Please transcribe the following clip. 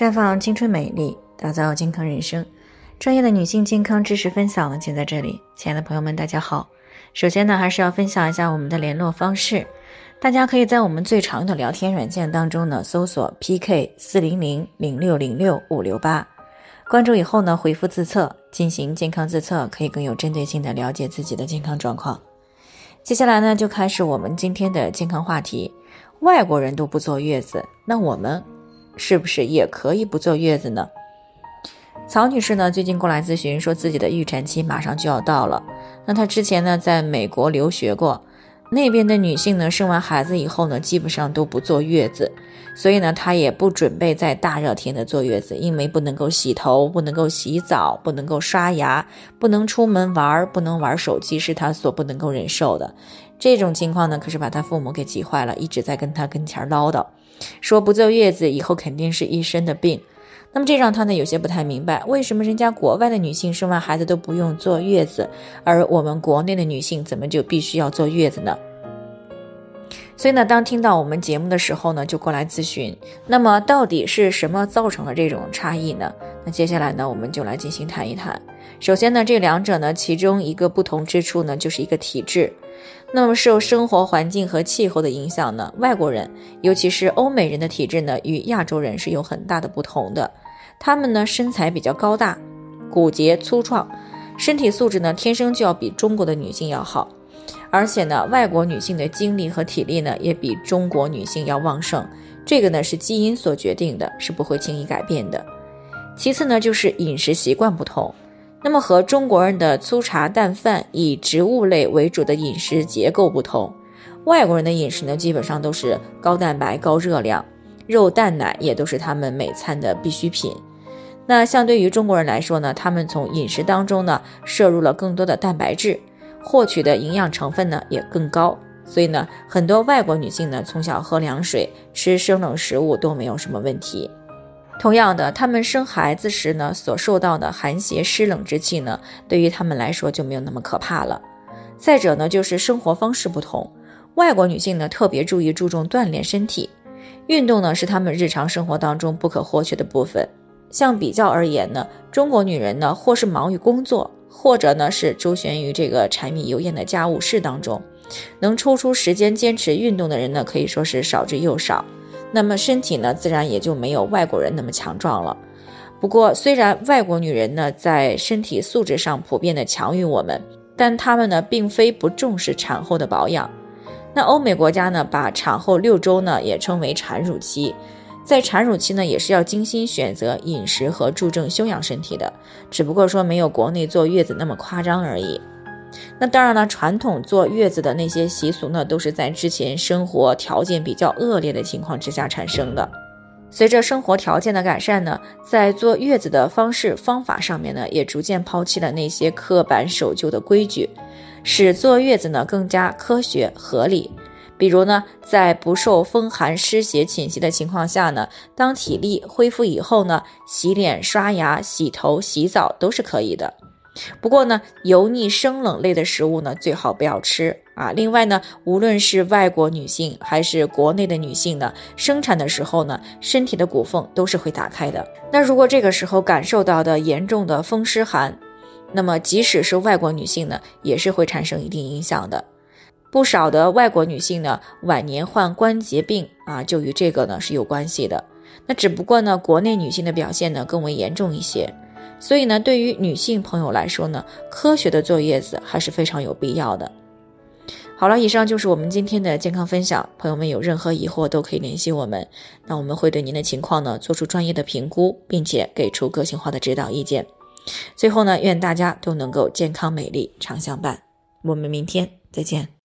绽放青春美丽，打造健康人生。专业的女性健康知识分享呢，就在这里。亲爱的朋友们，大家好。首先呢，还是要分享一下我们的联络方式。大家可以在我们最常用的聊天软件当中呢，搜索 PK 四零零零六零六五六八，关注以后呢，回复自测进行健康自测，可以更有针对性的了解自己的健康状况。接下来呢，就开始我们今天的健康话题。外国人都不坐月子，那我们？是不是也可以不坐月子呢？曹女士呢，最近过来咨询，说自己的预产期马上就要到了。那她之前呢，在美国留学过，那边的女性呢，生完孩子以后呢，基本上都不坐月子，所以呢，她也不准备在大热天的坐月子，因为不能够洗头，不能够洗澡，不能够刷牙，不能出门玩，不能玩手机，是她所不能够忍受的。这种情况呢，可是把她父母给急坏了，一直在跟她跟前唠叨。说不坐月子以后肯定是一身的病，那么这让她呢有些不太明白，为什么人家国外的女性生完孩子都不用坐月子，而我们国内的女性怎么就必须要坐月子呢？所以呢，当听到我们节目的时候呢，就过来咨询。那么到底是什么造成了这种差异呢？那接下来呢，我们就来进行谈一谈。首先呢，这两者呢，其中一个不同之处呢，就是一个体质。那么受生活环境和气候的影响呢，外国人，尤其是欧美人的体质呢，与亚洲人是有很大的不同的。他们呢身材比较高大，骨节粗壮，身体素质呢天生就要比中国的女性要好。而且呢，外国女性的精力和体力呢也比中国女性要旺盛。这个呢是基因所决定的，是不会轻易改变的。其次呢，就是饮食习惯不同。那么和中国人的粗茶淡饭、以植物类为主的饮食结构不同，外国人的饮食呢，基本上都是高蛋白、高热量，肉、蛋、奶也都是他们每餐的必需品。那相对于中国人来说呢，他们从饮食当中呢，摄入了更多的蛋白质，获取的营养成分呢也更高。所以呢，很多外国女性呢，从小喝凉水、吃生冷食物都没有什么问题。同样的，他们生孩子时呢，所受到的寒邪湿冷之气呢，对于他们来说就没有那么可怕了。再者呢，就是生活方式不同，外国女性呢特别注意注重锻炼身体，运动呢是他们日常生活当中不可或缺的部分。相比较而言呢，中国女人呢或是忙于工作，或者呢是周旋于这个柴米油盐的家务事当中，能抽出时间坚持运动的人呢，可以说是少之又少。那么身体呢，自然也就没有外国人那么强壮了。不过，虽然外国女人呢在身体素质上普遍的强于我们，但她们呢并非不重视产后的保养。那欧美国家呢，把产后六周呢也称为产乳期，在产乳期呢也是要精心选择饮食和注重休养身体的，只不过说没有国内坐月子那么夸张而已。那当然了，传统坐月子的那些习俗呢，都是在之前生活条件比较恶劣的情况之下产生的。随着生活条件的改善呢，在坐月子的方式方法上面呢，也逐渐抛弃了那些刻板守旧的规矩，使坐月子呢更加科学合理。比如呢，在不受风寒湿邪侵袭的情况下呢，当体力恢复以后呢，洗脸、刷牙、洗头、洗澡都是可以的。不过呢，油腻生冷类的食物呢，最好不要吃啊。另外呢，无论是外国女性还是国内的女性呢，生产的时候呢，身体的骨缝都是会打开的。那如果这个时候感受到的严重的风湿寒，那么即使是外国女性呢，也是会产生一定影响的。不少的外国女性呢，晚年患关节病啊，就与这个呢是有关系的。那只不过呢，国内女性的表现呢更为严重一些。所以呢，对于女性朋友来说呢，科学的坐月子还是非常有必要的。好了，以上就是我们今天的健康分享。朋友们有任何疑惑都可以联系我们，那我们会对您的情况呢做出专业的评估，并且给出个性化的指导意见。最后呢，愿大家都能够健康美丽常相伴。我们明天再见。